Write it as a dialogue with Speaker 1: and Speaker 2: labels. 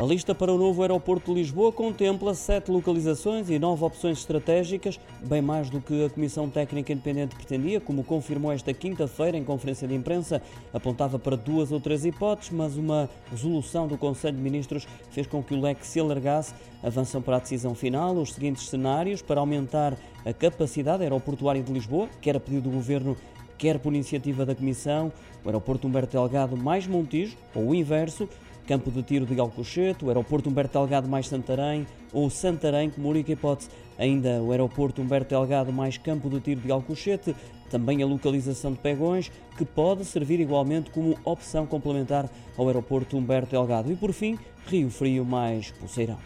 Speaker 1: A lista para o novo aeroporto de Lisboa contempla sete localizações e nove opções estratégicas, bem mais do que a Comissão Técnica Independente pretendia, como confirmou esta quinta-feira em conferência de imprensa. Apontava para duas ou três hipóteses, mas uma resolução do Conselho de Ministros fez com que o leque se alargasse. Avançam para a decisão final os seguintes cenários para aumentar a capacidade aeroportuária de Lisboa, que era pedido do Governo quer por iniciativa da Comissão, o aeroporto Humberto Delgado mais Montijo, ou o inverso, Campo de Tiro de Alcochete, o aeroporto Humberto Delgado mais Santarém, ou Santarém como única hipótese, ainda o aeroporto Humberto Delgado mais Campo de Tiro de Alcochete, também a localização de Pegões, que pode servir igualmente como opção complementar ao aeroporto Humberto Delgado. E por fim, Rio Frio mais Poceirão.